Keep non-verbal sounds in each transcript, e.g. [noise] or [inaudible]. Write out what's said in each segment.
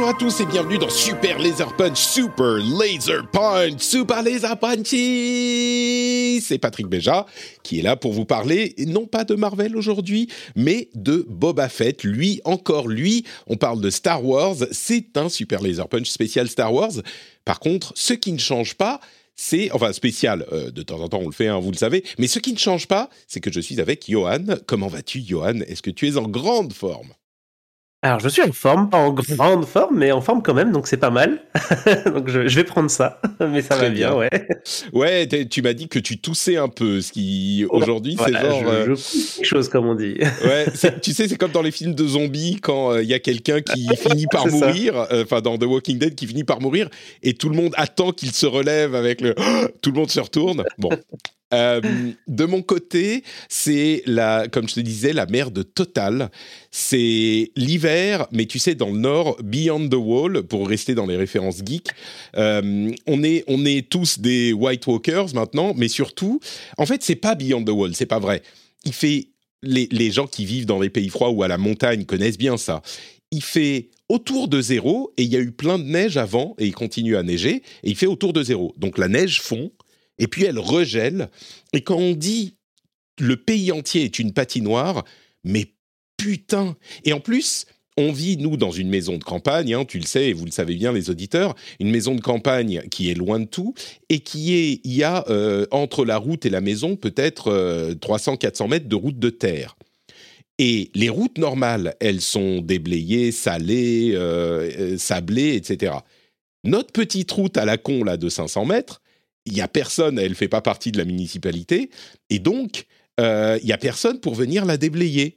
Bonjour à tous et bienvenue dans Super Laser Punch, Super Laser Punch, Super Laser Punchy C'est Patrick Béja qui est là pour vous parler, non pas de Marvel aujourd'hui, mais de Boba Fett. Lui, encore lui, on parle de Star Wars, c'est un Super Laser Punch spécial Star Wars. Par contre, ce qui ne change pas, c'est, enfin spécial, euh, de temps en temps on le fait, hein, vous le savez, mais ce qui ne change pas, c'est que je suis avec Johan. Comment vas-tu Johan? Est-ce que tu es en grande forme? Alors, je suis en forme, pas en grande forme, mais en forme quand même, donc c'est pas mal. [laughs] donc je, je vais prendre ça, [laughs] mais ça Très va bien, bien. ouais. Ouais, tu m'as dit que tu toussais un peu, ce qui aujourd'hui Voilà, c'est genre. je, euh, quelque chose, comme on dit. [laughs] Ouais, tu sais, c'est comme dans les films de zombies quand euh, il y a quelqu'un qui finit par mourir, euh, enfin dans The Walking Dead qui finit par mourir et tout le monde attend qu'il se relève avec le [gasps] tout le monde se retourne. Bon. Euh, de mon côté, c'est la, comme je te disais, la merde totale. C'est l'hiver, mais tu sais, dans le nord, Beyond the Wall, pour rester dans les références geeks, euh, on est, on est tous des White Walkers maintenant, mais surtout, en fait, c'est pas Beyond the Wall, c'est pas vrai. Il fait les, les gens qui vivent dans les pays froids ou à la montagne connaissent bien ça. Il fait autour de zéro et il y a eu plein de neige avant et il continue à neiger et il fait autour de zéro. Donc la neige fond et puis elle regèle. Et quand on dit le pays entier est une patinoire, mais putain Et en plus, on vit, nous, dans une maison de campagne, hein, tu le sais et vous le savez bien, les auditeurs, une maison de campagne qui est loin de tout et qui est, il y a euh, entre la route et la maison peut-être 300-400 mètres de route de terre. Et les routes normales, elles sont déblayées, salées, euh, euh, sablées, etc. Notre petite route à la con, là, de 500 mètres, il y a personne, elle fait pas partie de la municipalité, et donc, euh, il y a personne pour venir la déblayer.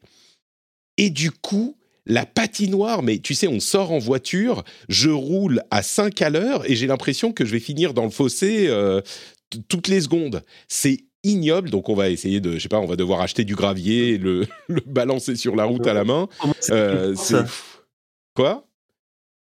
Et du coup, la patinoire, mais tu sais, on sort en voiture, je roule à 5 à l'heure et j'ai l'impression que je vais finir dans le fossé euh, toutes les secondes. C'est ignoble, donc on va essayer de, je sais pas, on va devoir acheter du gravier, le, [laughs] le balancer sur la route à la main. Euh, Quoi?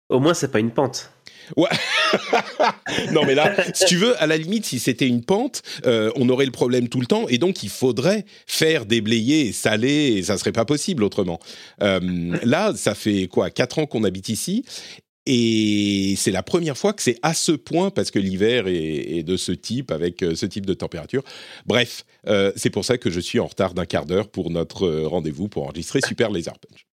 Au moins, c'est pas une pente. Ouais. [laughs] [laughs] non, mais là, si tu veux, à la limite, si c'était une pente, euh, on aurait le problème tout le temps, et donc il faudrait faire déblayer saler, et ça serait pas possible autrement. Euh, là, ça fait quoi, quatre ans qu'on habite ici, et c'est la première fois que c'est à ce point, parce que l'hiver est, de ce type, avec euh, ce type de température. Bref, c'est pour ça que je suis en retard d'un quart d'heure pour notre rendez-vous pour enregistrer Super Laser Punch.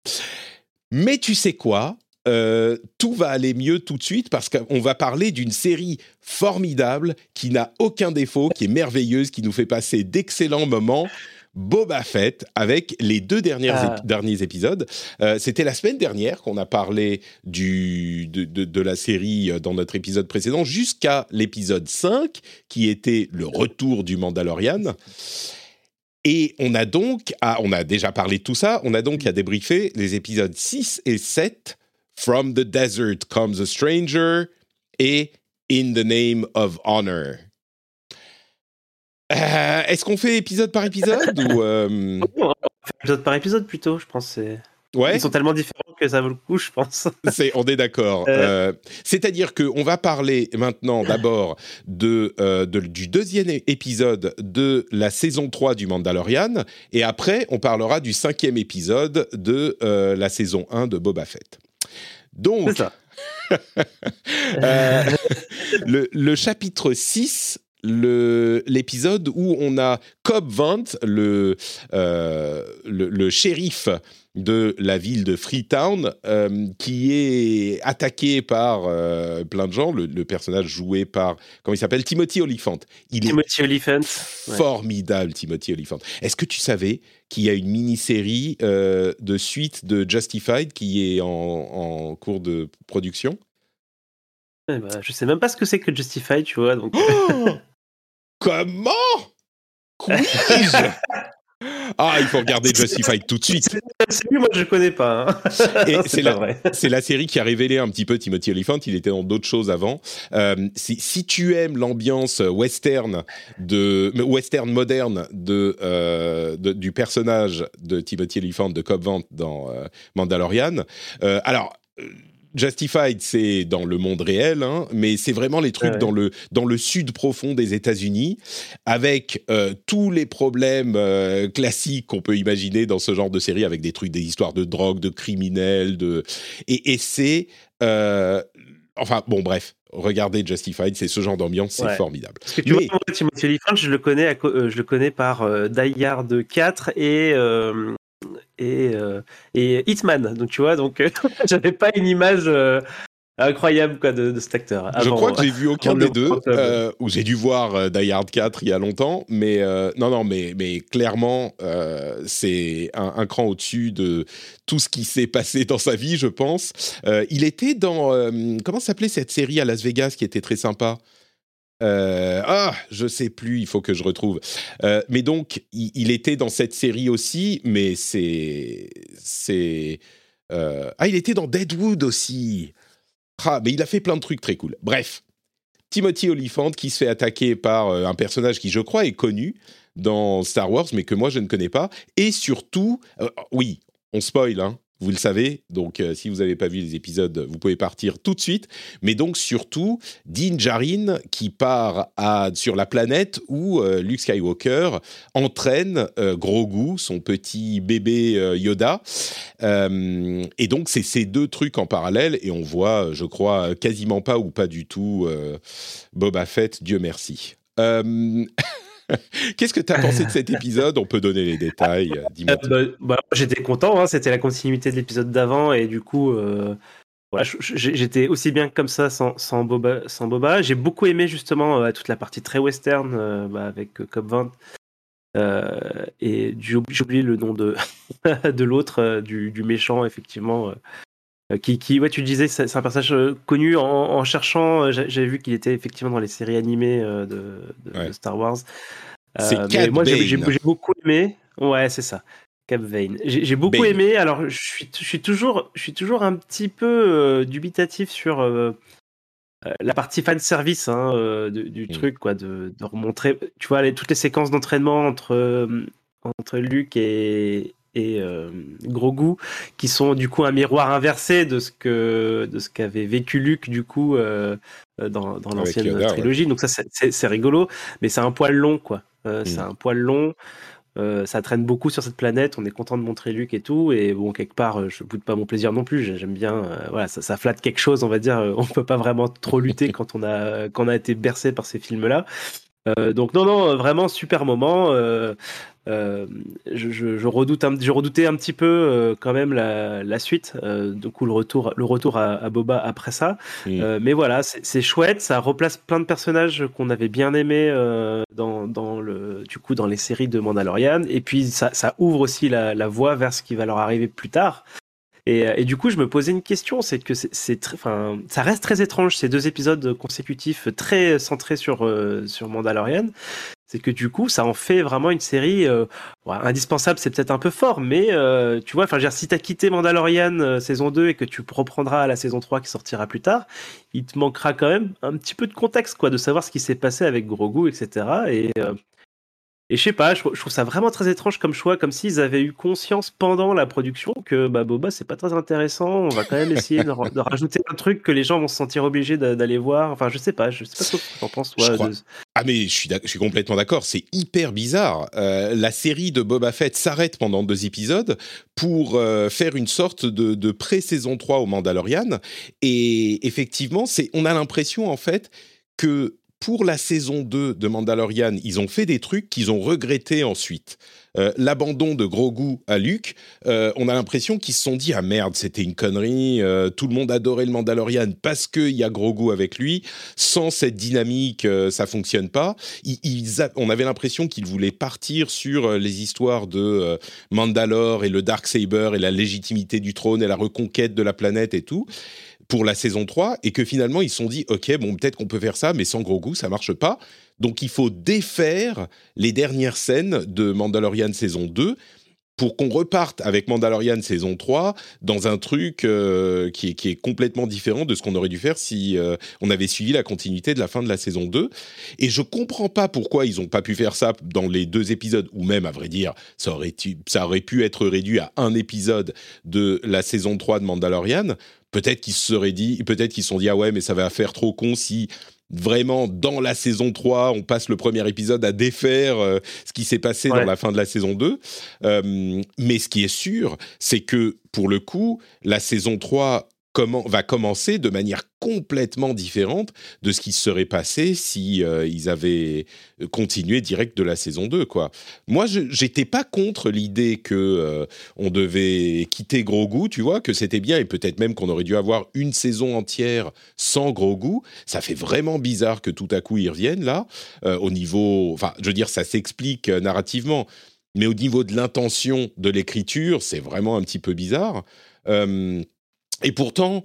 Mais tu sais quoi? Euh, tout va aller mieux tout de suite parce qu'on va parler d'une série formidable qui n'a aucun défaut, qui est merveilleuse, qui nous fait passer d'excellents moments. Boba Fett avec les deux dernières Ah. derniers épisodes. Euh, C'était la semaine dernière qu'on a parlé du, de, de- de la série euh, dans notre épisode précédent jusqu'à l'épisode 5 qui était le retour du Mandalorian. Et on a donc, à- on a déjà parlé de tout ça, on a donc à débriefer les épisodes 6 et 7, From the Desert Comes a Stranger et In the Name of Honor. Euh, Est-ce qu'on fait épisode par épisode [laughs] ou euh, On va faire épisode par épisode plutôt, je pense. ouais Ils sont tellement différents que ça vaut le coup, je pense. [laughs] C'est- on est d'accord. Euh. Euh, C'est-à-dire qu'on va parler maintenant d'abord de, euh, de- du deuxième épisode de la saison 3 du Mandalorian, et après on parlera du cinquième épisode de euh, la saison 1 de Boba Fett. Donc, [laughs] euh, le, le chapitre 6, le- l'épisode où on a Cobb Vanth, le, euh, le, le shérif de la ville de Freetown euh, qui est attaqué par euh, plein de gens. Le, le personnage joué par, comment il s'appelle? Timothy Olyphant. Il Timothy est formidable, Timothy Olyphant. Est-ce que tu savais qu'il y a une mini-série euh, de suite de Justified qui est en, en cours de production? Ouais, bah, je sais même pas ce que c'est que Justified, tu vois. Donc... Oh [laughs] Comment? Quiz Ah, il faut regarder Justified tout de suite. c'est lui, moi je connais pas. hein. [laughs] C'est la- vrai. C'est la série qui a révélé un petit peu Timothy Olyphant. Il était dans d'autres choses avant. Euh, si, tu aimes l'ambiance western de western moderne de, euh, de- du personnage de Timothy Olyphant de Cobb Vanth dans euh, Mandalorian, alors. Justified, c'est dans le monde réel, hein, mais c'est vraiment les trucs Ouais. dans le dans le sud profond des États-Unis, avec euh, tous les problèmes euh, classiques qu'on peut imaginer dans ce genre de série, avec des trucs, des histoires de drogue, de criminels, de et, et c'est euh, enfin bon bref, regardez Justified, c'est ce genre d'ambiance, c'est formidable. Parce que tu Mais- vois, Timothy Olyphant, je le connais, à euh, je le connais par euh, Die Hard 4 et euh, et euh, et Hitman. Donc tu vois, donc euh, [laughs] j'avais pas une image euh, incroyable quoi de, de cet acteur. Je avant. crois que j'ai vu aucun des deux, euh, ou j'ai dû voir euh, Die Hard 4 il y a longtemps, mais euh, non, non, mais, mais clairement, euh, c'est un, un cran au-dessus de tout ce qui s'est passé dans sa vie, je pense. Il était dans, comment s'appelait cette série à Las Vegas qui était très sympa? Euh, ah, je sais plus, il faut que je retrouve. Euh, mais donc, il, était dans cette série aussi, mais c'est, c'est, euh, ah, il était dans Deadwood aussi. Ah, mais il a fait plein de trucs très cool. Bref, Timothy Olyphant qui se fait attaquer par euh, un personnage qui, je crois, est connu dans Star Wars, mais que moi je ne connais pas. Et surtout, oui, on spoil, hein, vous le savez. Donc, euh, si vous n'avez pas vu les épisodes, vous pouvez partir tout de suite. Mais donc, surtout, Din Djarin qui part sur la planète où euh, Luke Skywalker entraîne euh, Grogu, son petit bébé euh, Yoda. Et donc, c'est ces deux trucs en parallèle. Et on voit, je crois, quasiment pas ou pas du tout Boba Fett, Dieu merci. [laughs] [laughs] Qu'est-ce que tu as pensé de cet épisode? On peut donner les détails. euh. Euh, bah, bah, j'étais content, hein, c'était la continuité de l'épisode d'avant et du coup, euh, j'étais aussi bien comme ça sans, Boba. Sans Boba. J'ai beaucoup aimé justement euh, toute la partie très western euh, bah, avec euh, Cobb Vanth. Euh, et j'ai oubli- j'ai oublié le nom de, [laughs] de l'autre, du méchant, effectivement. Euh, euh, qui, qui, ouais, tu disais, c'est un personnage euh, connu en, en cherchant. euh, J'avais vu qu'il était effectivement dans les séries animées euh, de, de- Ouais. de Star Wars. C'est mais Cad moi, j'ai beaucoup aimé. Ouais, c'est ça. Cap Vane. J'ai beaucoup Bane. aimé. Alors, je suis, je suis toujours, je suis toujours un petit peu euh, dubitatif sur euh, euh, la partie fan service hein, euh, du, du Mm. truc, quoi, de, de remontrer. Tu vois, les- toutes les séquences d'entraînement entre euh, entre Luke et et euh, Grogu, qui sont du coup un miroir inversé de ce que de ce qu'avait vécu Luke du coup euh, euh, dans, dans l'ancienne ouais. trilogie. Donc ça, c'est- c'est c'est rigolo, mais c'est un poil long, quoi. Euh, C'est Mm. un poil long. Ça traîne beaucoup sur cette planète. On est content de montrer Luke et tout. Et bon, quelque part, je boude pas mon plaisir non plus. J'ai- J'aime bien. voilà, ça, ça flatte quelque chose, on va dire. On peut pas vraiment trop lutter quand on a quand on a été bercé par ces films-là. Euh, donc non, non, vraiment super moment. Euh, euh, je, je- je redoute, un, je redoutais un petit peu quand même la, la suite. Du coup, le retour, le retour à, à Boba après ça. Mm. Mais voilà, c'est chouette. Ça replace plein de personnages qu'on avait bien aimés dans, dans le, du coup, dans les séries de Mandalorian. Et puis ça, ça ouvre aussi la, la voie vers ce qui va leur arriver plus tard. Et, euh, et du coup, je me posais une question, c'est que c'est- enfin, ça reste très étrange ces deux épisodes consécutifs très centrés sur euh, sur Mandalorian. C'est que du coup, ça en fait vraiment une série euh, indispensable. C'est peut-être un peu fort, mais tu vois, enfin, si t'as quitté Mandalorian saison 2 et que tu reprendras à la saison 3 qui sortira plus tard, il te manquera quand même un petit peu de contexte, quoi, de savoir ce qui s'est passé avec Grogu, etc. Et et je sais pas, je, trou- je trouve ça vraiment très étrange comme choix, comme s'ils avaient eu conscience pendant la production que bah, Boba c'est pas très intéressant. On va quand même essayer de, ra- de rajouter un truc que les gens vont se sentir obligés d'a- d'aller voir. Enfin, je sais pas, je sais pas ce que t'en penses. Je toi, crois- de- Ah mais je suis, d'ac- je suis complètement d'accord, c'est hyper bizarre. Euh, la série de Boba Fett s'arrête pendant deux épisodes pour euh, faire une sorte de, de pré-saison 3 au Mandalorian. Et effectivement, c'est, on a l'impression en fait que pour la saison 2 de Mandalorian, ils ont fait des trucs qu'ils ont regrettés ensuite. euh, l'abandon de Grogu à Luke, euh, on a l'impression qu'ils se sont dit ah merde c'était une connerie, euh, tout le monde adorait le Mandalorian parce qu'il y a Grogu avec lui, sans cette dynamique ça fonctionne pas. On avait l'impression qu'ils voulaient partir sur les histoires de Mandalore et le Dark Saber et la légitimité du trône et la reconquête de la planète et tout pour la saison 3 et que finalement ils se sont dit ok bon peut-être qu'on peut faire ça mais sans Grogu ça marche pas donc il faut défaire les dernières scènes de Mandalorian saison 2 pour qu'on reparte avec Mandalorian saison 3 dans un truc euh, qui, est, complètement différent de ce qu'on aurait dû faire si euh, on avait suivi la continuité de la fin de la saison 2. Et je comprends pas pourquoi ils ont pas pu faire ça dans les deux épisodes, ou même, à vrai dire, ça aurait, ça aurait pu être réduit à un épisode de la saison 3 de Mandalorian. Peut-être qu'ils se seraient dit, peut-être qu'ils se sont dit, ah ouais, mais ça va faire trop con si vraiment dans la saison 3, on passe le premier épisode à défaire euh, ce qui s'est passé dans la fin de la saison 2. Euh, mais ce qui est sûr, c'est que pour le coup, la saison 3 va commencer de manière complètement différente de ce qui se serait passé si euh, ils avaient continué direct de la saison 2 quoi. Moi j'étais pas contre l'idée que euh, on devait quitter Grogu, tu vois, que c'était bien et peut-être même qu'on aurait dû avoir une saison entière sans Grogu. Ça fait vraiment bizarre que tout à coup ils reviennent là euh, au niveau enfin je veux dire ça s'explique narrativement mais au niveau de l'intention de l'écriture, c'est vraiment un petit peu bizarre. Et pourtant,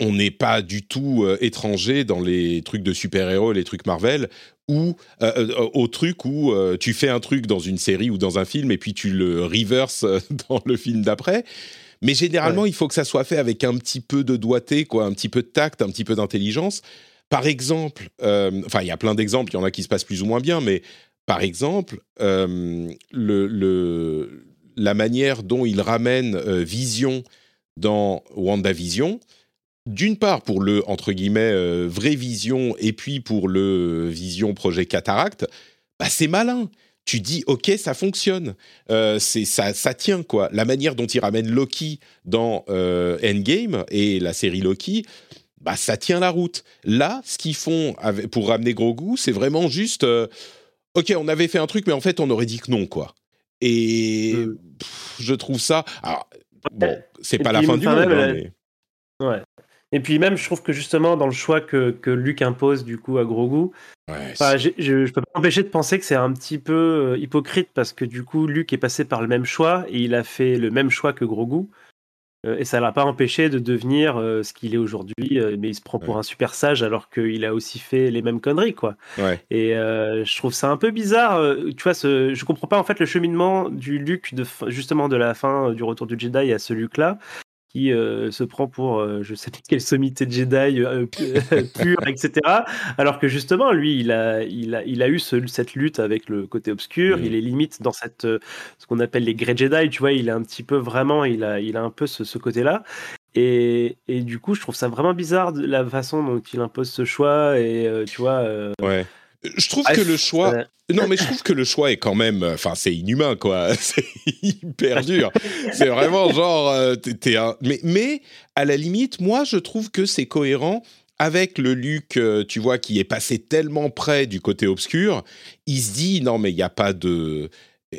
on n'est pas du tout euh, étranger dans les trucs de super-héros, les trucs Marvel, ou euh, euh, au truc où tu fais un truc dans une série ou dans un film et puis tu le reverse [laughs] dans le film d'après. Mais généralement, il faut que ça soit fait avec un petit peu de doigté, quoi, un petit peu de tact, un petit peu d'intelligence. Par exemple, enfin, il y a plein d'exemples, il y en a qui se passent plus ou moins bien, mais par exemple, le, le, la manière dont il ramène Vision dans WandaVision, d'une part pour le entre guillemets euh, vraie vision et puis pour le vision projet cataracte, bah c'est malin. Tu dis ok ça fonctionne, euh, c'est ça ça tient quoi. La manière dont ils ramènent Loki dans euh, Endgame et la série Loki, bah ça tient la route. Là, ce qu'ils font pour ramener Grogu, c'est vraiment juste ok on avait fait un truc mais en fait on aurait dit que non quoi. Et je trouve ça. Alors, Bon, c'est pas la fin du monde. Hein, mais... Ouais. Et puis même, je trouve que justement, dans le choix que, que Luc impose du coup à Grogu, ouais, je, je, peux pas m'empêcher de penser que c'est un petit peu euh, hypocrite parce que du coup, Luc est passé par le même choix et il a fait le même choix que Grogu. Euh, et ça l'a pas empêché de devenir euh, ce qu'il est aujourd'hui, euh, mais il se prend pour un super sage alors qu'il a aussi fait les mêmes conneries, quoi. Et je trouve ça un peu bizarre. tu vois, ce, je comprends pas en fait le cheminement du Luke de justement de la fin du Retour du Jedi à ce Luke-là, qui euh, se prend pour euh, je sais pas quelle sommité de Jedi euh, [laughs] pure, etc. Alors que justement, lui, il a, il a, il a eu cette lutte avec le côté obscur. Il est limite dans cette, ce qu'on appelle les Grey Jedi. Tu vois, il est un petit peu vraiment, il a, il a un peu ce, ce côté-là. Et, et, du coup, je trouve ça vraiment bizarre de la façon dont il impose ce choix. Et tu vois. Ouais. Je trouve que le choix. Non, mais je trouve que le choix est quand même. Enfin, c'est inhumain, quoi. [laughs] C'est hyper dur. C'est vraiment genre. Euh, mais, mais, à la limite, moi, je trouve que c'est cohérent avec le Luc, euh, tu vois, qui est passé tellement près du côté obscur. Il se dit non, mais il n'y a pas de.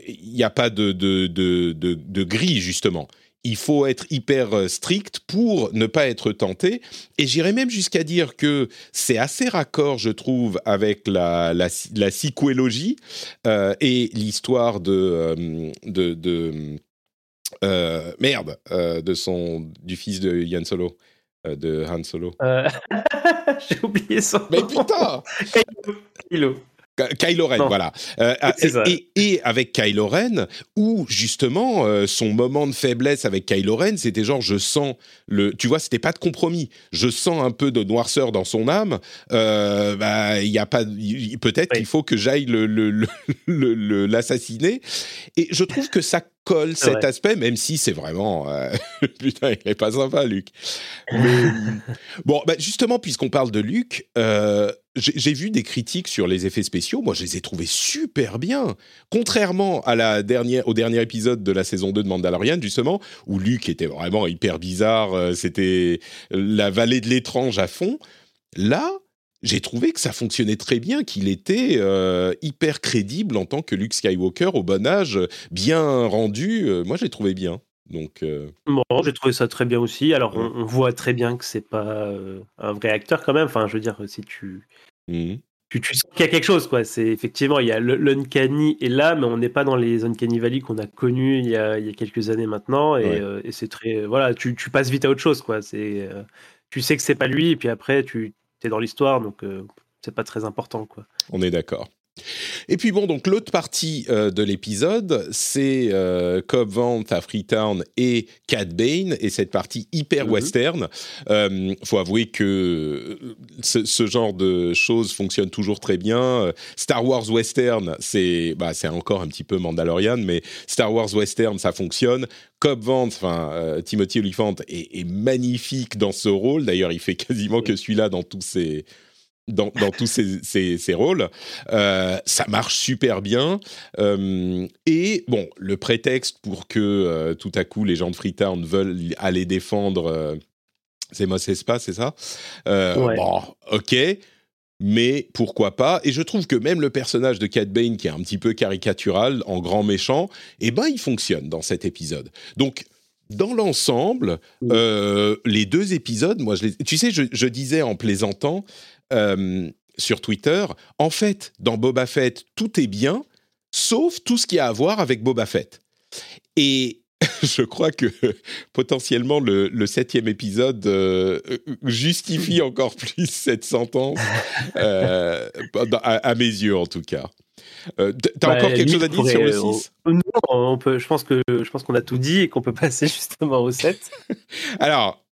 Il n'y a pas de, de, de, de gris, justement il faut être hyper euh, strict pour ne pas être tenté. Et j'irais même jusqu'à dire que c'est assez raccord, je trouve, avec la, la, la psychoélogie euh, et l'histoire de, euh, de, de merde, de son, du fils de Yann Solo, de Han Solo. [laughs] J'ai oublié son Mais putain Kylo. Kylo Ren, voilà. Euh, [laughs] et, et, avec Kylo Ren, où justement euh, son moment de faiblesse avec Kylo Ren, c'était genre je sens le, tu vois, c'était pas de compromis. Je sens un peu de noirceur dans son âme. Euh, bah, il y a pas, peut-être qu'il faut que j'aille l'assassiner. Le, le, et je trouve que ça colle cet aspect, même si c'est vraiment euh, [laughs] putain, il est pas sympa, Luc. [laughs] bon, bah, justement, puisqu'on parle de Luc, euh, j'ai vu des critiques sur les effets spéciaux. Moi, je les ai trouvés super bien, contrairement à la dernière, au dernier épisode de la saison 2 de Mandalorian, justement, où Luc était vraiment hyper bizarre. Euh, c'était la vallée de l'étrange à fond. Là, j'ai trouvé que ça fonctionnait très bien, qu'il était euh, hyper crédible en tant que Luke Skywalker au bon âge, bien rendu. Euh, moi, j'ai trouvé bien. Donc, euh, Bon, j'ai trouvé ça très bien aussi. Alors, on, on voit très bien que c'est pas euh, un vrai acteur quand même. Enfin, je veux dire, si tu, mhm. tu, tu sens qu'il y a quelque chose, quoi. C'est effectivement, il y a l'uncanny est là, mais on n'est pas dans les uncanny valley qu'on a connus il y a, il y a quelques années maintenant. Et, Ouais. et c'est très, voilà, tu, tu passes vite à autre chose, quoi. C'est, tu sais que c'est pas lui, et puis après, tu es dans l'histoire, donc euh, c'est pas très important, quoi. on est d'accord. Et puis bon, donc l'autre partie euh, de l'épisode, c'est euh, Cobb Vanth à Freetown et Cad Bane, et cette partie hyper Mhm. western. Euh, faut avouer que euh, ce, ce genre de choses fonctionne toujours très bien. Star Wars western, c'est bah, c'est encore un petit peu Mandalorian, mais Star Wars western, ça fonctionne. Cobb Vanth, enfin euh, Timothy Olyphant, est, est magnifique dans ce rôle. D'ailleurs, il fait quasiment que celui-là dans tous ses dans, dans tous ses rôles. Euh, ça marche super bien. Euh, et bon, le prétexte pour que euh, tout à coup les gens de Freetown veulent aller défendre, c'est Mos Espa, c'est ça? Ouais. Bon, ok. Mais pourquoi pas? Et je trouve que même le personnage de Cat Bane, qui est un petit peu caricatural, en grand méchant, eh ben, il fonctionne dans cet épisode. Donc, dans l'ensemble, Oui. euh, les deux épisodes, moi, je les... tu sais, je, je disais en plaisantant euh, sur Twitter, en fait, dans Boba Fett, tout est bien, sauf tout ce qui a à voir avec Boba Fett. Et [laughs] je crois que potentiellement le, le septième épisode euh, justifie encore [laughs] plus cette sentence, euh, à, à mes yeux en tout cas. Euh, T'as Bah, encore quelque chose à dire sur le pourrait- 6 Non, on peut, je pense que je pense qu'on a tout dit et qu'on peut [laughs] passer justement au 7. Alors,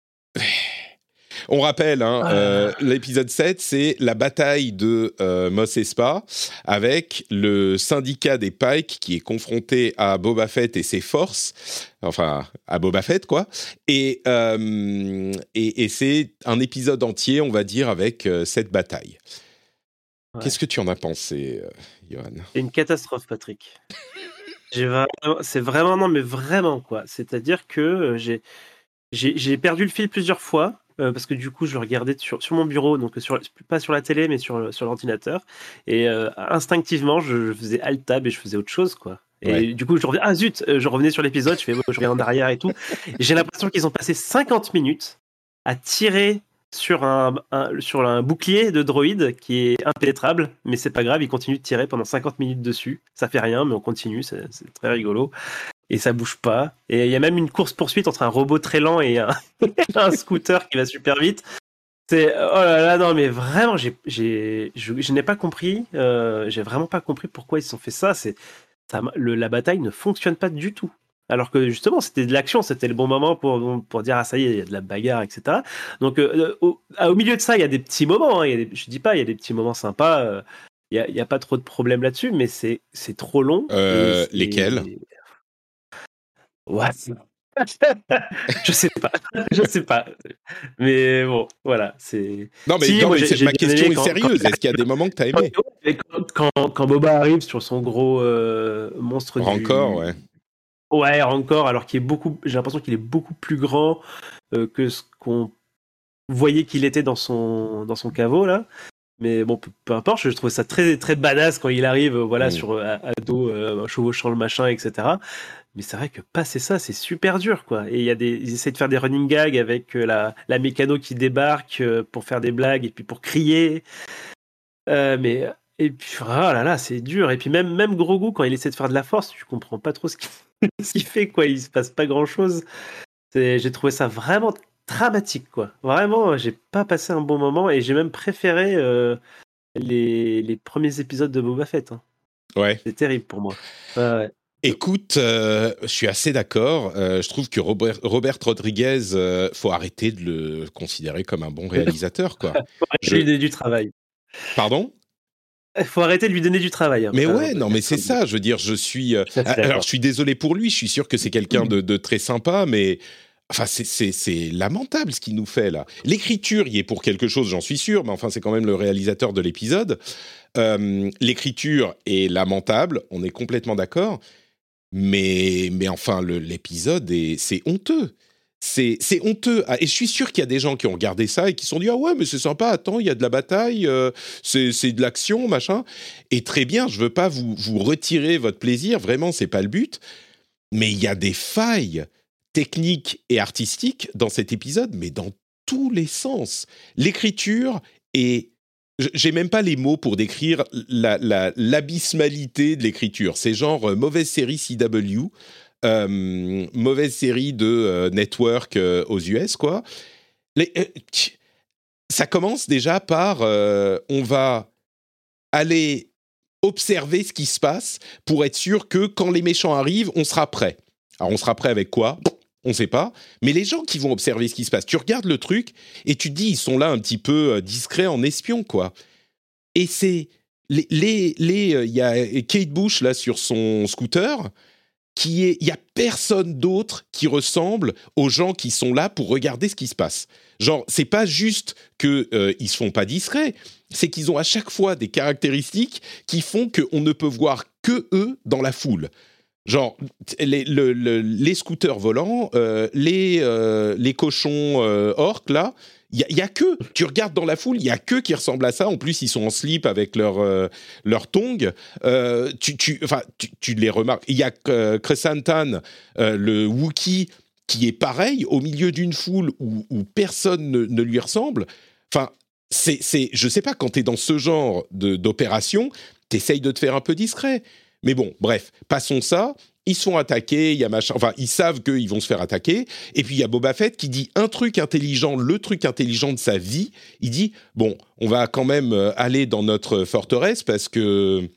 on rappelle, hein, Ah. euh, l'épisode 7, c'est la bataille de euh, Mos Espa avec le syndicat des Pikes qui est confronté à Boba Fett et ses forces, enfin à Boba Fett quoi. Et, euh, et, et c'est un épisode entier, on va dire, avec euh, cette bataille. Ouais. Qu'est-ce que tu en as pensé, Johan? C'est une catastrophe, Patrick. Vraiment- C'est vraiment, non, mais vraiment, quoi. C'est-à-dire que j'ai j'ai perdu le fil plusieurs fois. Euh, parce que du coup, je le regardais sur, sur mon bureau, donc sur, pas sur la télé, mais sur, l'ordinateur. Et euh, instinctivement, je, je faisais alt tab et je faisais autre chose, quoi. Et Ouais. du coup, je revenais, ah zut, euh, je revenais sur l'épisode, je fais, je reviens en arrière et tout. J'ai l'impression qu'ils ont passé 50 minutes à tirer sur un, un- sur un bouclier de droïde qui est impénétrable, mais c'est pas grave, ils continuent de tirer pendant 50 minutes dessus. Ça fait rien, mais on continue, c'est très rigolo. Et ça bouge pas. Et il y a même une course-poursuite entre un robot très lent et un, [laughs] un scooter qui va super vite. C'est oh là là non mais vraiment j'ai j'ai je, je n'ai pas compris euh, j'ai vraiment pas compris pourquoi ils se sont fait ça. C'est ça le- la bataille ne fonctionne pas du tout. Alors que justement c'était de l'action c'était le bon moment pour pour dire ah ça y est il y a de la bagarre etc donc euh, au, ah, au milieu de ça il y a des petits moments hein, il y a des- je dis pas il y a des petits moments sympas euh, il y a, pas trop de problèmes là-dessus mais c'est trop long. Euh, lesquels? Ouais. [laughs] je sais pas, je sais pas. Mais bon, voilà, c'est. Non, mais, Si, non, mais ma question est sérieuse. Est-ce qu'il y a des moments que tu as aimé [laughs] Quand, quand, quand Boba arrive sur son gros euh, monstre du- Encore, ouais. Ouais, encore, alors qu'il est beaucoup. J'ai l'impression qu'il est beaucoup plus grand euh, que ce qu'on voyait qu'il était dans son dans son caveau là. Mais bon, peu, peu importe, je trouve ça très très badass quand il arrive, euh, voilà, Mm. sur euh, à, à dos, euh, chevauchant le machin, etc. Mais c'est vrai que passer ça, c'est super dur, quoi. Et il y a des, ils essaient de faire des running gags avec la la mécano qui débarque pour faire des blagues et puis pour crier. Euh, mais et puis oh là là, c'est dur. Et puis même même Grogu quand il essaie de faire de la force, tu comprends pas trop ce qu'il [laughs] ce qu'il fait, quoi. Il se passe pas grand chose. J'ai trouvé ça vraiment dramatique, quoi. Vraiment, j'ai pas passé un bon moment et j'ai même préféré euh, les, les premiers épisodes de Boba Fett. hein. Ouais. C'est terrible pour moi. Ouais. Écoute, euh, je suis assez d'accord. Euh, je trouve que Robert, Robert Rodriguez, euh, faut arrêter de le considérer comme un bon réalisateur, quoi. [laughs] Faut arrêter Je- de lui donner du travail. Pardon? Il faut arrêter de lui donner du travail. hein. Mais ouais, on non, mais c'est ça. Je veux dire, je suis. euh, alors, je suis désolé pour lui. Je suis sûr que c'est quelqu'un de, de très sympa, mais. Enfin, c'est- lamentable ce qu'il nous fait là. L'écriture y est pour quelque chose, j'en suis sûr, mais enfin, c'est quand même le réalisateur de l'épisode. Euh, L'écriture est lamentable, on est complètement d'accord. Mais, mais enfin, l'épisode, est- c'est honteux. c'est honteux. Ah, Et je suis sûr qu'il y a des gens qui ont regardé ça et qui se sont dit ah ouais mais c'est sympa. Attends, il y a de la bataille, euh, c'est c'est de l'action, machin. Et très bien, je veux pas vous vous retirer votre plaisir. Vraiment, c'est pas le but. Mais il y a des failles techniques et artistiques dans cet épisode, mais dans tous les sens. L'écriture est j'ai même pas les mots pour décrire la- la- de l'écriture. C'est genre euh, mauvaise série CW, euh, mauvaise série de euh, network aux US, quoi. Ça commence déjà par on va aller observer ce qui se passe pour être sûr que quand les méchants arrivent, on sera prêt. Alors on sera prêt avec quoi? On ne sait pas. Mais les gens qui vont observer ce qui se passe, tu regardes le truc et tu te dis ils sont là un petit peu euh, discrets en espion quoi. Et c'est les les euh, y a Kate Bush là sur son scooter qui est il y a personne d'autre qui ressemble aux gens qui sont là pour regarder ce qui se passe. Genre c'est pas juste que euh, se font pas discrets, c'est qu'ils ont à chaque fois des caractéristiques qui font qu'on ne peut voir que eux dans la foule. Genre, les, le- le- les scooters volants, euh, les, euh, les cochons euh, orques, là, il y, y a que, tu regardes dans la foule, il y a que qui ressemblent à ça. En plus, ils sont en slip avec leur, leur tongs. Euh, tu, tu, enfin, tu, tu les remarques. Il y a euh, le Wookie, qui est pareil, au milieu d'une foule où, personne ne, ne lui ressemble. Enfin, c'est, c'est, je sais pas, quand tu es dans ce genre de, d'opération, t'essayes de te faire un peu discret. Mais bon, bref, passons ça. Ils se font attaquer, il y a machin. Enfin, ils savent qu'ils vont se faire attaquer. Et puis il y a Boba Fett qui dit un truc intelligent, le truc intelligent de sa vie. Il dit bon, on va quand même euh, aller dans notre forteresse parce que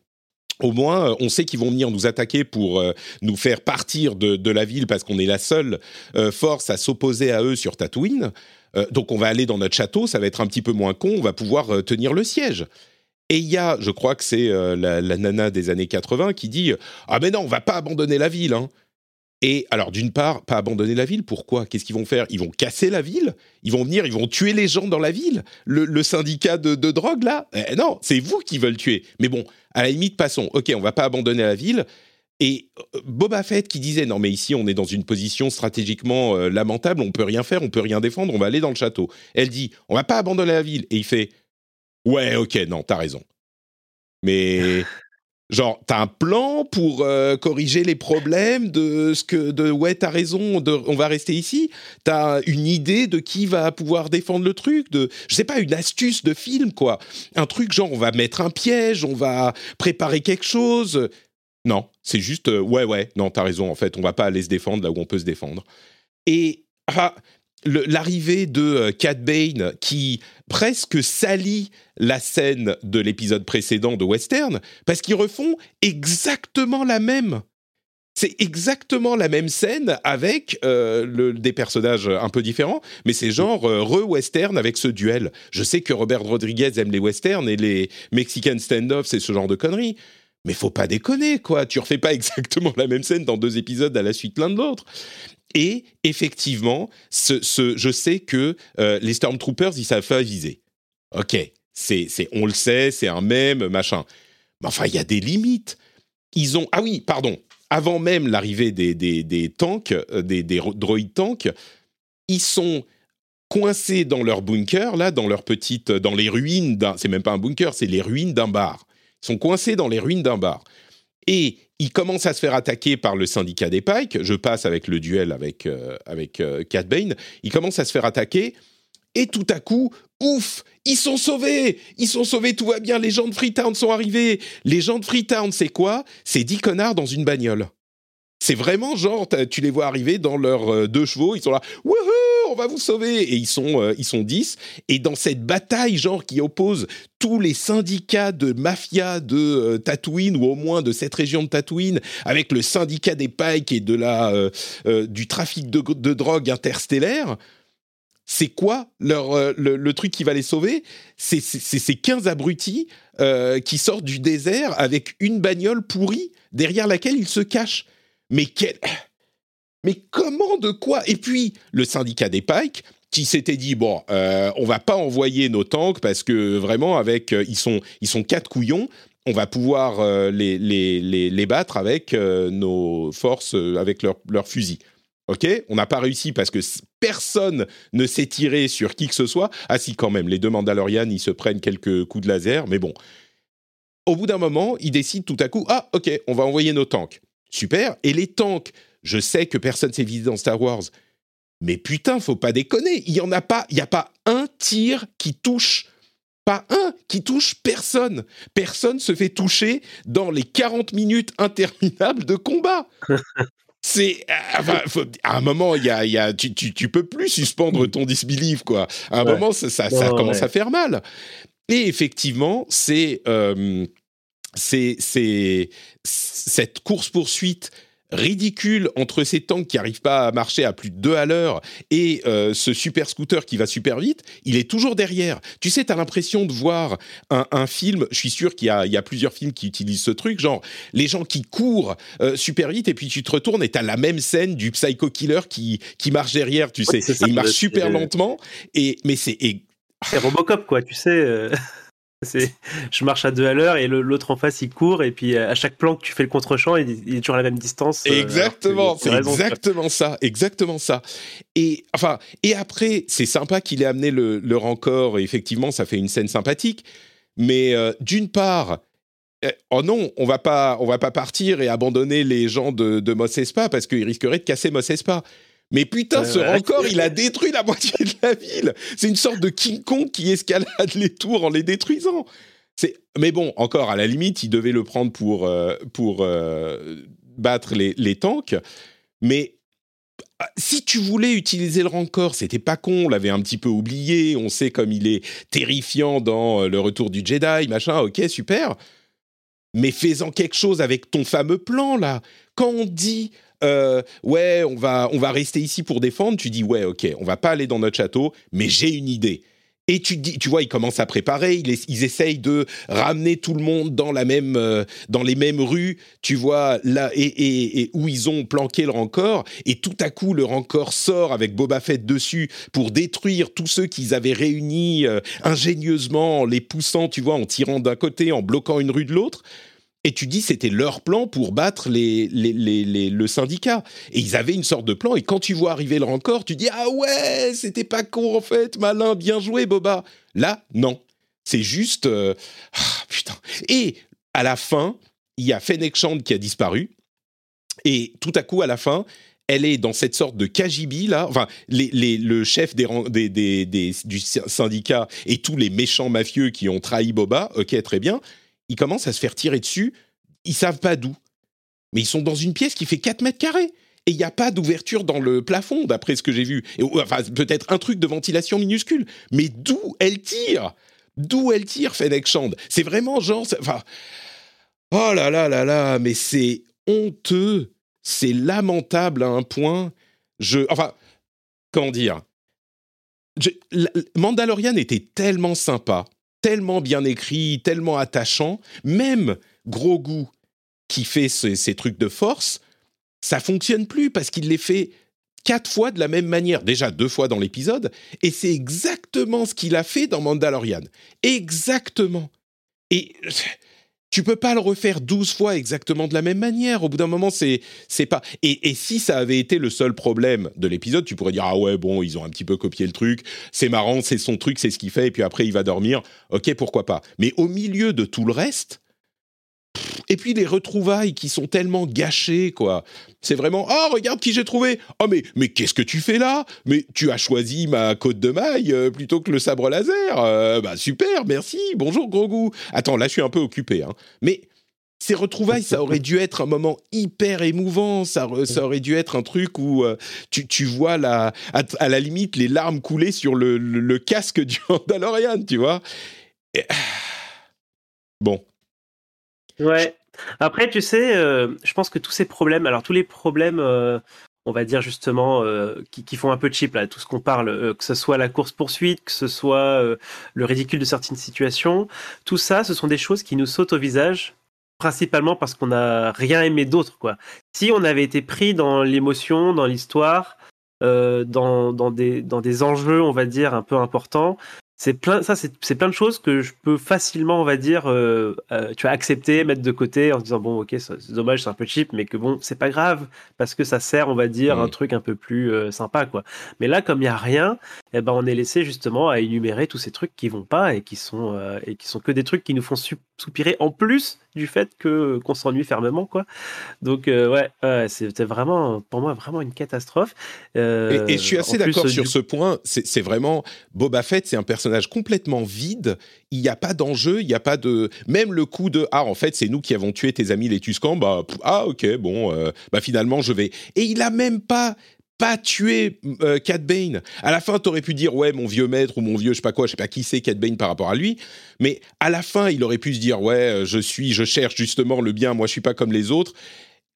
au moins, euh, on sait qu'ils vont venir nous attaquer pour euh, nous faire partir de, la ville parce qu'on est la seule force à s'opposer à eux sur Tatooine. Donc on va aller dans notre château, ça va être un petit peu moins con, on va pouvoir tenir le siège. Et il y a, je crois que c'est euh, la, nana des années 80 qui dit Ah, mais non, on va pas abandonner la ville. hein. Et alors, d'une part, pas abandonner la ville, pourquoi? Qu'est-ce qu'ils vont faire? Ils vont casser la ville? Ils vont venir, ils vont tuer les gens dans la ville? Le, syndicat de, de drogue, là? Eh Non, c'est vous qui veulent tuer. Mais bon, à la limite, passons. Ok, on va pas abandonner la ville. Et euh, Boba Fett qui disait non mais ici on est dans une position stratégiquement euh, lamentable, on peut rien faire, on peut rien défendre, on va aller dans le château. Elle dit on va pas abandonner la ville et il fait ouais ok non t'as raison. Mais genre t'as un plan pour euh, corriger les problèmes de ce que de ouais t'as raison on va rester ici? T'as une idée de qui va pouvoir défendre le truc, de je sais pas une astuce de film quoi, un truc genre on va mettre un piège, on va préparer quelque chose. Non, c'est juste euh, ouais ouais non t'as raison en fait on va pas aller se défendre là où on peut se défendre. Et ah, l'arrivée de euh, Cad Bane qui presque salit la scène de l'épisode précédent de Western parce qu'ils refont exactement la même. C'est exactement la même scène avec euh, des personnages un peu différents, mais c'est genre euh, re-western avec ce duel. Je sais que Robert Rodriguez aime les westerns et les Mexican stand-off, c'est ce genre de conneries. Mais faut pas déconner, quoi. Tu refais pas [laughs] exactement la même scène dans deux épisodes à la suite l'un de l'autre. Et effectivement, je sais que euh, les Stormtroopers, ils savent pas viser. Ok, c'est, on le sait, c'est un mème, machin. Mais enfin, il y a des limites. Ils ont. Ah oui, pardon. Avant même l'arrivée des, tanks, euh, des droïdes tanks, ils sont coincés dans leur bunker, là, dans leur petite. dans les ruines d'un. C'est même pas un bunker, c'est les ruines d'un bar. Ils sont coincés dans les ruines d'un bar. Et ils commencent à se faire attaquer par le syndicat des Pikes. Je passe avec le duel avec, euh, avec euh, Cad Bane. Ils commencent à se faire attaquer. Et tout à coup, ouf, ils sont sauvés Ils sont sauvés, tout va bien, les gens de Freetown sont arrivés. Les gens de Freetown, c'est quoi? C'est 10 connards dans une bagnole. C'est vraiment genre, tu les vois arriver dans leurs euh, deux chevaux, ils sont là, wouhou, on va vous sauver Et ils sont, euh, ils sont 10. Et dans cette bataille, genre, qui oppose tous les syndicats de mafia de euh, Tatooine, ou au moins de cette région de Tatooine, avec le syndicat des Pikes et de la, euh, du trafic de, drogue interstellaire, c'est quoi leur, le, truc qui va les sauver? C'est ces 15 abrutis qui sortent du désert avec une bagnole pourrie derrière laquelle ils se cachent. Mais quel... Mais comment, de quoi? Et puis, le syndicat des Pikes, qui s'était dit, bon, euh, on va pas envoyer nos tanks parce que vraiment, avec, euh, ils, sont, ils sont quatre couillons, on va pouvoir euh, les, les, les, les battre avec euh, nos forces, avec leurs fusils. Ok, on n'a pas réussi parce que personne ne s'est tiré sur qui que ce soit. Ah si, quand même, les deux Mandalorians, ils se prennent quelques coups de laser, mais bon. Au bout d'un moment, ils décident tout à coup, ah ok, on va envoyer nos tanks. Super. Et les tanks, je sais que personne s'est visé dans Star Wars, mais putain, faut pas déconner. Il y en a pas, il y a pas un tir qui touche pas un qui touche personne. Personne se fait toucher dans les 40 minutes interminables de combat. [laughs] C'est euh, à un moment, il y a, y a tu, tu, tu, peux plus suspendre ton disbelief quoi. À un Ouais. moment, ça, ça, Non, ça commence ouais. à faire mal. Et effectivement, c'est euh, c'est cette course poursuite ridicule entre ces tanks qui arrivent pas à marcher à plus de deux à l'heure et euh, ce super scooter qui va super vite, il est toujours derrière. Tu sais, tu as l'impression de voir un, un film, je suis sûr qu'il y a, il y a plusieurs films qui utilisent ce truc, genre les gens qui courent euh, super vite et puis tu te retournes et tu as la même scène du psycho killer qui, qui marche derrière, tu sais. Ouais, c'est ça, Et il marche super lentement, et, mais c'est... et- C'est Robocop, quoi, tu sais. Je marche à deux à l'heure et l'autre en face il court et puis euh, à chaque plan que tu fais le contre-champ il, il est toujours à la même distance. euh, Exactement, c'est quoi. exactement ça, exactement ça. Et enfin, et après, c'est sympa qu'il ait amené le, le rancor. Et effectivement, ça fait une scène sympathique. Mais euh, d'une part, euh, oh non, on va pas, on va pas partir et abandonner les gens de, de Mos Espa parce qu'ils risqueraient de casser Mos Espa. Mais putain, Ouais, ce ouais. rancor, il a détruit la moitié de la ville. C'est une sorte de King Kong qui escalade les tours en les détruisant. C'est, mais bon, encore à la limite, il devait le prendre pour euh, pour euh, battre les, les tanks. Mais ah, si tu voulais utiliser le rancor, c'était pas con. On l'avait un petit peu oublié. On sait comme il est terrifiant dans euh, le Retour du Jedi, machin. Ok, super. Mais fais-en quelque chose avec ton fameux plan là. Quand on dit euh, ouais, on va on va rester ici pour défendre, tu dis ouais, ok, on va pas aller dans notre château, mais j'ai une idée. Et tu dis, tu vois, ils commencent à préparer, ils, es- ils essayent de ramener tout le monde dans la même, euh, dans les mêmes rues, tu vois, là et où ils ont planqué le rancor. Et tout à coup, le rancor sort avec Boba Fett dessus pour détruire tous ceux qu'ils avaient réunis euh, ingénieusement, en les poussant, tu vois, en tirant d'un côté, en bloquant une rue de l'autre. Et tu dis c'était leur plan pour battre les, le syndicat. Et ils avaient une sorte de plan. Et quand tu vois arriver le rancor, tu dis ah ouais, c'était pas con en fait, malin, bien joué Boba. Là, non. C'est juste euh, ah, putain. Et à la fin, il y a Fennec Shand qui a disparu. Et tout à coup, à la fin, elle est dans cette sorte de KGB là, enfin le chef des, du sy- syndicat et tous les méchants mafieux qui ont trahi Boba, ok très bien, ils commencent à se faire tirer dessus, ils savent pas d'où, mais ils sont dans une pièce qui fait 4 mètres carrés. Et il n'y a pas d'ouverture dans le plafond, d'après ce que j'ai vu. Enfin, peut-être un truc de ventilation minuscule. Mais d'où elle tire? D'où elle tire, Fennec Shand C'est vraiment genre... Enfin, oh là là là là, mais c'est honteux. C'est lamentable à un point. Je... Enfin, comment dire? Mandalorian était tellement sympa, tellement bien écrit, tellement attachant. Même Grogu, qui fait ces, ces trucs de force, ça fonctionne plus parce qu'il les fait quatre fois de la même manière. Déjà deux fois dans l'épisode, et c'est exactement ce qu'il a fait dans Mandalorian. Exactement. Et tu peux pas le refaire 12 fois exactement de la même manière. Au bout d'un moment, c'est c'est pas. Et, et si ça avait été le seul problème de l'épisode, tu pourrais dire ah ouais bon ils ont un petit peu copié le truc. C'est marrant, c'est son truc, c'est ce qu'il fait et puis après il va dormir. Ok pourquoi pas. Mais au milieu de tout le reste. Et puis les retrouvailles qui sont tellement gâchées, quoi. C'est vraiment oh regarde qui j'ai trouvé. Oh mais mais qu'est-ce que tu fais là? Mais tu as choisi ma côte de maille euh, plutôt que le sabre laser. Euh, bah super, merci. Bonjour Grogu. Attends là je suis un peu occupé, hein. Mais ces retrouvailles, ça aurait dû être un moment hyper émouvant. Ça, ça aurait dû être un truc où euh, tu, tu vois à, la limite les larmes couler sur le, le- casque du [laughs] Mandalorian, tu vois. Et- Bon, Ouais. Après, tu sais, euh, je pense que tous ces problèmes, alors tous les problèmes, euh, on va dire justement, euh, qui, qui font un peu cheap, là, tout ce qu'on parle, que ce soit la course-poursuite, que ce soit le ridicule de certaines situations, tout ça, ce sont des choses qui nous sautent au visage, principalement parce qu'on n'a rien aimé d'autre, quoi. Si on avait été pris dans l'émotion, dans l'histoire, dans, dans, des, dans des enjeux, on va dire, un peu importants, c'est plein, ça, c'est plein de choses que je peux facilement, on va dire, euh, euh, tu vas accepter, mettre de côté en se disant bon, ok, c'est dommage, c'est un peu cheap, mais que bon, c'est pas grave parce que ça sert, on va dire, un truc un peu plus euh, sympa, quoi. Mais là, comme il y a rien, eh ben, on est laissé justement à énumérer tous ces trucs qui vont pas et qui sont et qui sont que des trucs qui nous font soupirer en plus du fait que qu'on s'ennuie fermement, quoi. Donc ouais, c'était vraiment pour moi vraiment une catastrophe. Et, et, je suis assez d'accord sur ce point. C'est vraiment Boba Fett, c'est un personnage complètement vide. Il n'y a pas d'enjeu, il n'y a pas de. Même le coup de ah en fait c'est nous qui avons tué tes amis les Tuscans. Bah ah ok bon euh, bah finalement je vais. Et il a même pas pas tué euh, Cat Bane. À la fin, t'aurais pu dire ouais mon vieux maître ou mon vieux je sais pas quoi, je sais pas qui c'est Cat Bane par rapport à lui, mais à la fin il aurait pu se dire ouais euh, je suis, je cherche justement le bien, moi je suis pas comme les autres.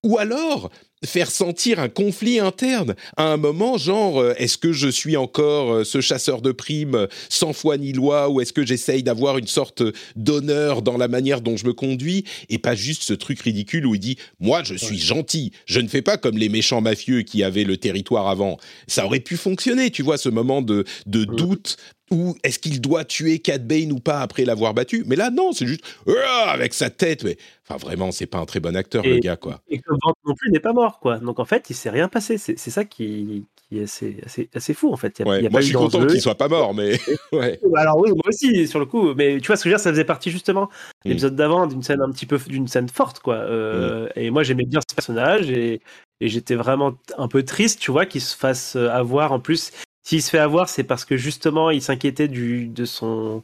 Ou alors, faire sentir un conflit interne. À un moment, genre, euh, est-ce que je suis encore euh, ce chasseur de primes sans foi ni loi, ou est-ce que j'essaye d'avoir une sorte d'honneur dans la manière dont je me conduis, et pas juste ce truc ridicule où il dit, moi je suis gentil, je ne fais pas comme les méchants mafieux qui avaient le territoire avant. Ça aurait pu fonctionner, tu vois, ce moment de, de doute ou est-ce qu'il doit tuer Cat Bane ou pas après l'avoir battu? Mais là, non, c'est juste ah, avec sa tête. Mais... Enfin, vraiment, c'est pas un très bon acteur, le gars, quoi. Et que non plus n'est pas mort, quoi. Donc en fait, il s'est rien passé. C'est ça qui, qui est assez, assez, fou, en fait. Il y a, moi, je suis content qu'il soit pas mort, mais. [laughs] ouais. Alors oui, moi aussi, sur le coup. Mais tu vois, ce que je veux dire, ça faisait partie justement mm. l'épisode d'avant d'une scène un petit peu d'une scène forte, quoi. Euh, mm. Et moi, j'aimais bien ce personnage et, et j'étais vraiment un peu triste, tu vois, qu'il se fasse avoir. En plus, s'il se fait avoir, c'est parce que justement, il s'inquiétait du de son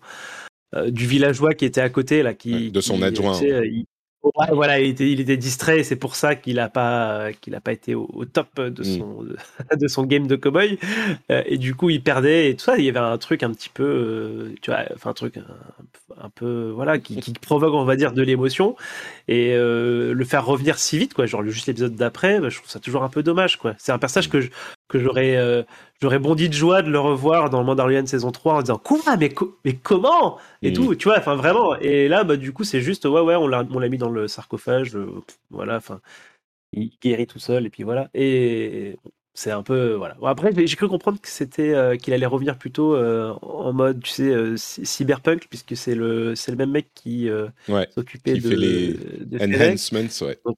euh, du villageois qui était à côté là, qui de son adjoint. voilà, il était, il était distrait, c'est pour ça qu'il n'a pas, qu'il a pas été au, top de mm. son, [laughs] de, son game de cowboy. Euh, et du coup, il perdait et tout ça. Il y avait un truc un petit peu, euh, tu vois, enfin un truc un, peu, voilà, qui, qui, provoque, on va dire, de l'émotion. Et le faire revenir si vite, quoi, genre juste l'épisode d'après, bah, je trouve ça toujours un peu dommage, quoi. C'est un personnage que je, que j'aurais euh, j'aurais bondi de joie de le revoir dans le Mandalorian saison 3 en disant quoi mais mais comment? Et mm. tout tu vois enfin vraiment. Et là bah du coup c'est juste ouais ouais on l'a on l'a mis dans le sarcophage euh, voilà enfin il guérit tout seul et puis voilà. Et c'est un peu voilà. Après j'ai cru comprendre que c'était euh, qu'il allait revenir plutôt en mode tu sais cyberpunk puisque c'est le c'est le même mec qui s'occupait de, fait les enhancements ouais. donc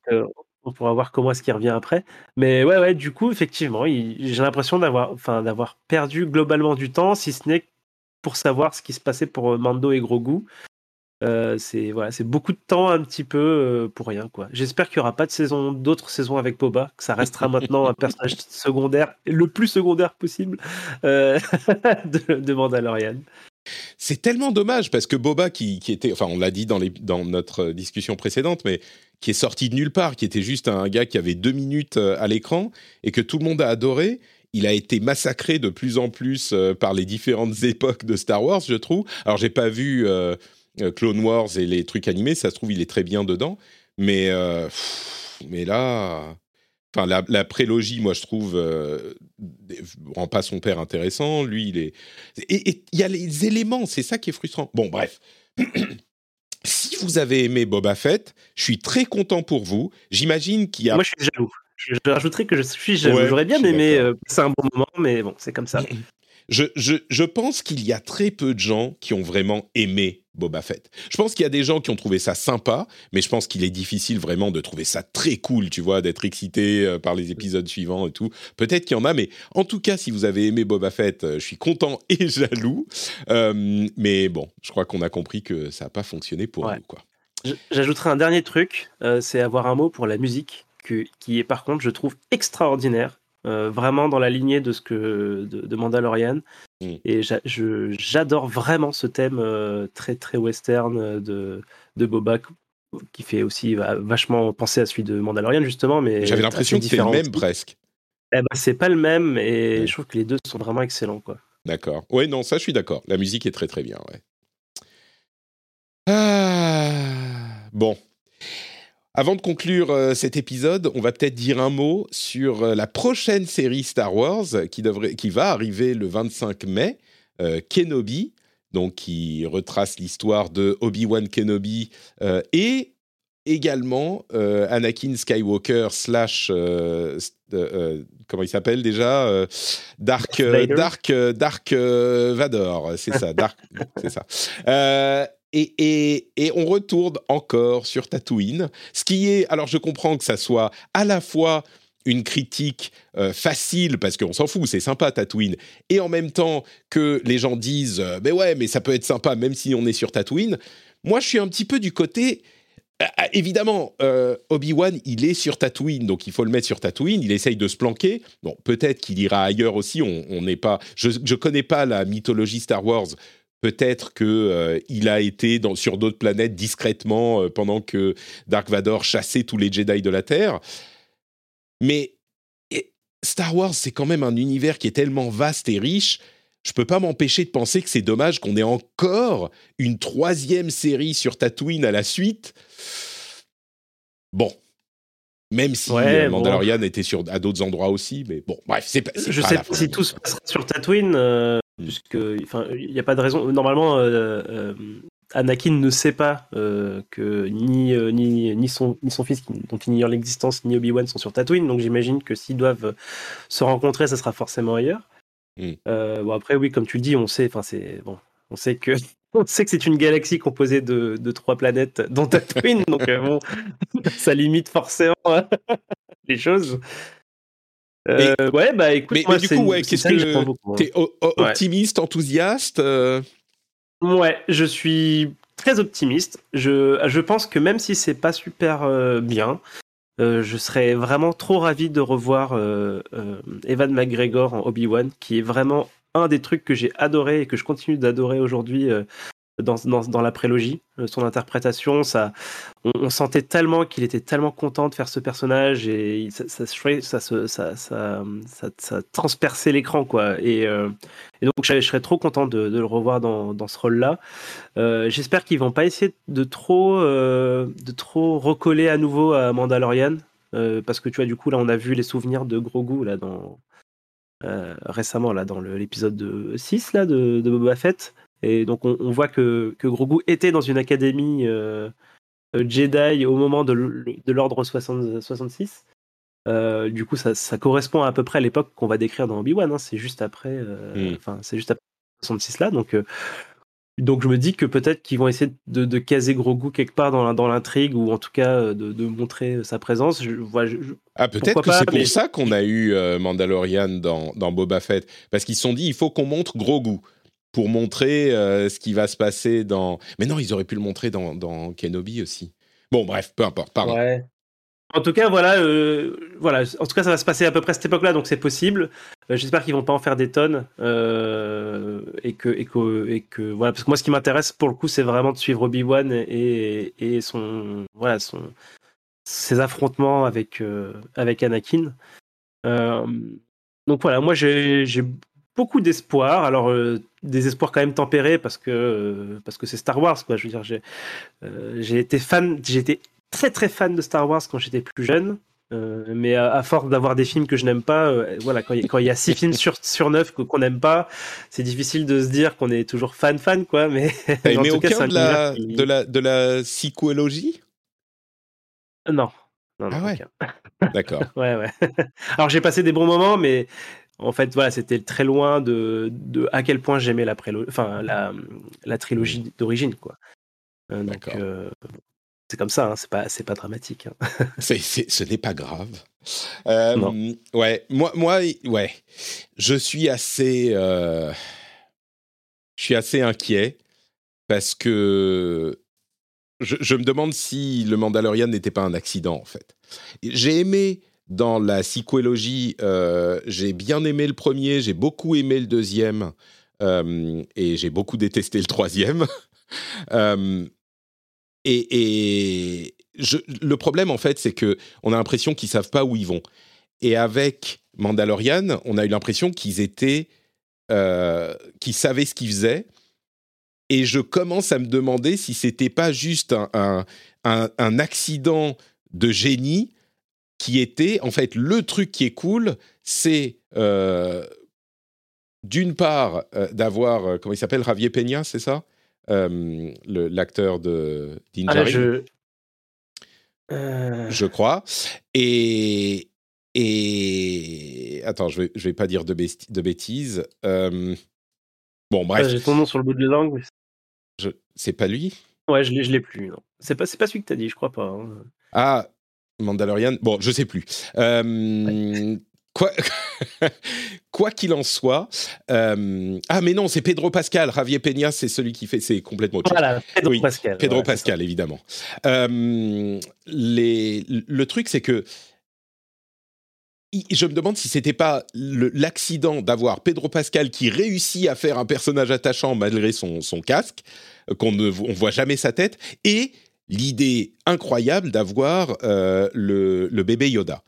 on pourra voir comment est-ce qu'il revient après. Mais ouais, ouais, du coup, effectivement, j'ai l'impression d'avoir, enfin, d'avoir perdu globalement du temps, si ce n'est pour savoir ce qui se passait pour euh, Mando et Grogu. Euh, c'est voilà, c'est beaucoup de temps un petit peu euh, pour rien quoi. J'espère qu'il y aura pas de saison, d'autres saisons avec Boba, que ça restera maintenant un personnage [laughs] secondaire, le plus secondaire possible [laughs] de, de Mandalorian. C'est tellement dommage parce que Boba, qui, était, enfin, on l'a dit dans notre discussion précédente, mais qui est sorti de nulle part, qui était juste un gars qui avait deux minutes euh, à l'écran et que tout le monde a adoré. Il a été massacré de plus en plus euh, par les différentes [laughs] époques de Star Wars, je trouve. Alors, j'ai pas vu euh, Clone Wars et les trucs animés, ça se trouve, il est très bien dedans. Mais, mais là, Enfin, la, prélogie, moi, je trouve, rend pas son père intéressant. Lui, il est. Et il y a les éléments, c'est ça qui est frustrant. Bon, bref. [clears throat] si vous avez aimé Boba Fett, je suis très content pour vous. J'imagine qu'il y a. Moi, je suis jaloux. Je, rajouterai que je suis jaloux. J'aurais bien aimé euh, c'est un bon moment, mais bon, c'est comme ça. [clears throat] Je, je, je pense qu'il y a très peu de gens qui ont vraiment aimé Boba Fett. Je pense qu'il y a des gens qui ont trouvé ça sympa, mais je pense qu'il est difficile vraiment de trouver ça très cool, tu vois, d'être excité euh, par les épisodes suivants et tout. Peut-être qu'il y en a, mais en tout cas, si vous avez aimé Boba Fett, euh, je suis content [laughs] et jaloux. mais bon, je crois qu'on a compris que ça n'a pas fonctionné pour nous, quoi. J'ajouterai un dernier truc, euh, c'est avoir un mot pour la musique, qui est par contre, je trouve, extraordinaire. Euh, vraiment dans la lignée de ce que de, Mandalorian. Mm. Et j'adore vraiment ce thème euh, très très western de, de Boba qui fait aussi vachement penser à celui de Mandalorian justement. Mais j'avais l'impression que c'était le même presque. Eh ben, c'est pas le même et je trouve que les deux sont vraiment excellents quoi. D'accord. Oui, non, ça je suis d'accord. La musique est très très bien. Ouais. Ah, bon. Avant de conclure euh, cet épisode, on va peut-être dire un mot sur euh, la prochaine série Star Wars qui, devrait, qui va arriver le 25 mai, euh, Kenobi, donc qui retrace l'histoire de Obi-Wan Kenobi et également Anakin Skywalker slash comment il s'appelle déjà Dark. Dark Dark Vador c'est ça Dark [laughs] c'est ça et, on retourne encore sur Tatooine ce qui est alors je comprends que ça soit à la fois une critique euh, facile parce qu'on s'en fout, c'est sympa Tatooine, et en même temps que les gens disent, euh, mais ouais, mais ça peut être sympa même si on est sur Tatooine. Moi, je suis un petit peu du côté. Ah, évidemment, euh, Obi-Wan, il est sur Tatooine, donc il faut le mettre sur Tatooine. Il essaye de se planquer. Bon, peut-être qu'il ira ailleurs aussi. On n'est pas. Je ne connais pas la mythologie Star Wars. Peut-être que euh, il a été dans, sur d'autres planètes discrètement euh, pendant que Dark Vador chassait tous les Jedi de la Terre. Mais et, Star Wars, c'est quand même un univers qui est tellement vaste et riche. Je peux pas m'empêcher de penser que c'est dommage qu'on ait encore une troisième série sur Tatooine à la suite. Bon. Même si Ouais, euh, bon. Mandalorian était sur, à d'autres endroits aussi, mais bon, bref, c'est pas. Je pas sais pas si tout se passera sur Tatooine, euh, puisque enfin il n'y a pas de raison. Normalement, euh, euh, Anakin ne sait pas euh, que ni, euh, ni ni son ni son fils, qui- dont il ignore l'existence, ni Obi Wan sont sur Tatooine. Donc j'imagine que s'ils doivent se rencontrer, ça sera forcément ailleurs. Mm. Euh, bon après oui, comme tu le dis, on sait, enfin c'est bon, on sait que [laughs] on sait que c'est une galaxie composée de, de trois planètes, dont Tatooine. donc bon, [laughs] ça limite forcément [laughs] les choses. Euh, ouais, bah écoute, mais- moi, mais du coup, ouais, qu'est-ce que hein. T'es optimiste, enthousiaste euh, Ouais, je suis très optimiste. Je, je pense que même si c'est pas super euh, bien, je serais vraiment trop ravi de revoir Evan McGregor en Obi-Wan, qui est vraiment un des trucs que j'ai adoré et que je continue d'adorer aujourd'hui dans, la prélogie. Euh, son interprétation, ça, on, sentait tellement qu'il était tellement content de faire ce personnage et ça, ça, ça, ça, ça, ça, ça transperçait l'écran, quoi. Et, euh, donc, je, serais trop content de, le revoir dans, ce rôle-là. Euh, J'espère qu'ils vont pas essayer de trop, de trop recoller à nouveau à Mandalorian. parce que tu vois, du coup, là, on a vu les souvenirs de Grogu là, récemment là, dans l'épisode de 6 là, de Boba Fett. Et donc, on, on voit que, que Grogu était dans une académie euh, euh, Jedi au moment de l'ordre 60 66. Euh, du coup, ça, ça correspond à peu près à l'époque qu'on va décrire dans Obi-Wan. hein. C'est juste après, euh, Mm. enfin, c'est juste après 66 là. Donc, donc je me dis que peut-être qu'ils vont essayer de, de caser Grogu quelque part dans, l'intrigue ou en tout cas de, de montrer sa présence. Je, vois, je- je- Ah, peut-être que c'est pour mais- ça qu'on a eu Mandalorian dans, dans Boba Fett. Parce qu'ils se sont dit, il faut qu'on montre Grogu pour montrer euh, ce qui va se passer dans. Mais non, ils auraient pu le montrer dans, Kenobi aussi. Bon, bref, peu importe. En tout cas, voilà, euh, voilà. En tout cas, ça va se passer à peu près à cette époque-là, donc c'est possible. Euh, J'espère qu'ils vont pas en faire des tonnes et que et que et que voilà, parce que moi, ce qui m'intéresse pour le coup, c'est vraiment de suivre Obi Wan et, et son voilà son ses affrontements avec avec Anakin. Donc voilà, moi j'ai beaucoup d'espoir. Alors des espoirs quand même tempérés parce que parce que c'est Star Wars quoi. Je veux dire, j'ai euh, j'ai été fan, j'étais très très fan de Star Wars quand j'étais plus jeune. Euh, mais à, à force d'avoir des films que je n'aime pas, euh, voilà, quand il y, a- y six films sur, sur neuf qu'on n'aime pas, c'est difficile de se dire qu'on est toujours fan fan quoi. Mais [laughs] T'as en tout cas, aucun un de la, qui- de, la, de la sequelogie non, non, non, Ah ouais. [laughs] D'accord. Ouais, ouais. Alors j'ai passé des bons moments, mais en fait, voilà, c'était très loin de, de à quel point j'aimais la, enfin, la, la trilogie d'origine, quoi. Euh, donc, euh, c'est comme ça, hein, c'est pas, c'est pas dramatique. hein. [laughs] Ce n'est pas grave. Euh, Non. Ouais, moi, moi, ouais, je suis assez, je suis assez inquiet parce que je, je me demande si le Mandalorian n'était pas un accident en fait. J'ai aimé dans la sequelogie, euh, j'ai bien aimé le premier, j'ai beaucoup aimé le deuxième euh, et j'ai beaucoup détesté le troisième. [laughs] Euh, et le problème, en fait, c'est que on a l'impression qu'ils savent pas où ils vont. Et avec Mandalorian, on a eu l'impression qu'ils étaient, euh, qu'ils savaient ce qu'ils faisaient. Et je commence à me demander si c'était pas juste un accident de génie qui était, en fait, le truc qui est cool, c'est euh, d'une part euh, d'avoir, euh, comment il s'appelle, Javier Peña, c'est ça? Euh, L'acteur de Ah, je, Euh, je crois. Et et attends, je vais je vais pas dire de, besti- de bêtises. Euh, Bon, bref, J'ai ton nom sur le bout de la langue. mais- je... c'est pas lui? Ouais, je l'ai, je l'ai plus. Non. C'est pas, c'est pas celui que t'as dit, je crois pas. hein. Ah, Mandalorian. Bon, je sais plus. Euh, Quoi [laughs] quoi qu'il en soit. euh, Ah, mais non, c'est Pedro Pascal. Javier Peña, c'est celui qui fait. C'est complètement autre chose. Voilà, Pedro Oui, Pascal. Pedro ouais, Pascal, évidemment. Euh, les, le truc, c'est que je me demande si c'était pas l'accident d'avoir Pedro Pascal qui réussit à faire un personnage attachant malgré son, son casque, qu'on ne on voit jamais sa tête, et l'idée incroyable d'avoir euh, le, bébé Yoda.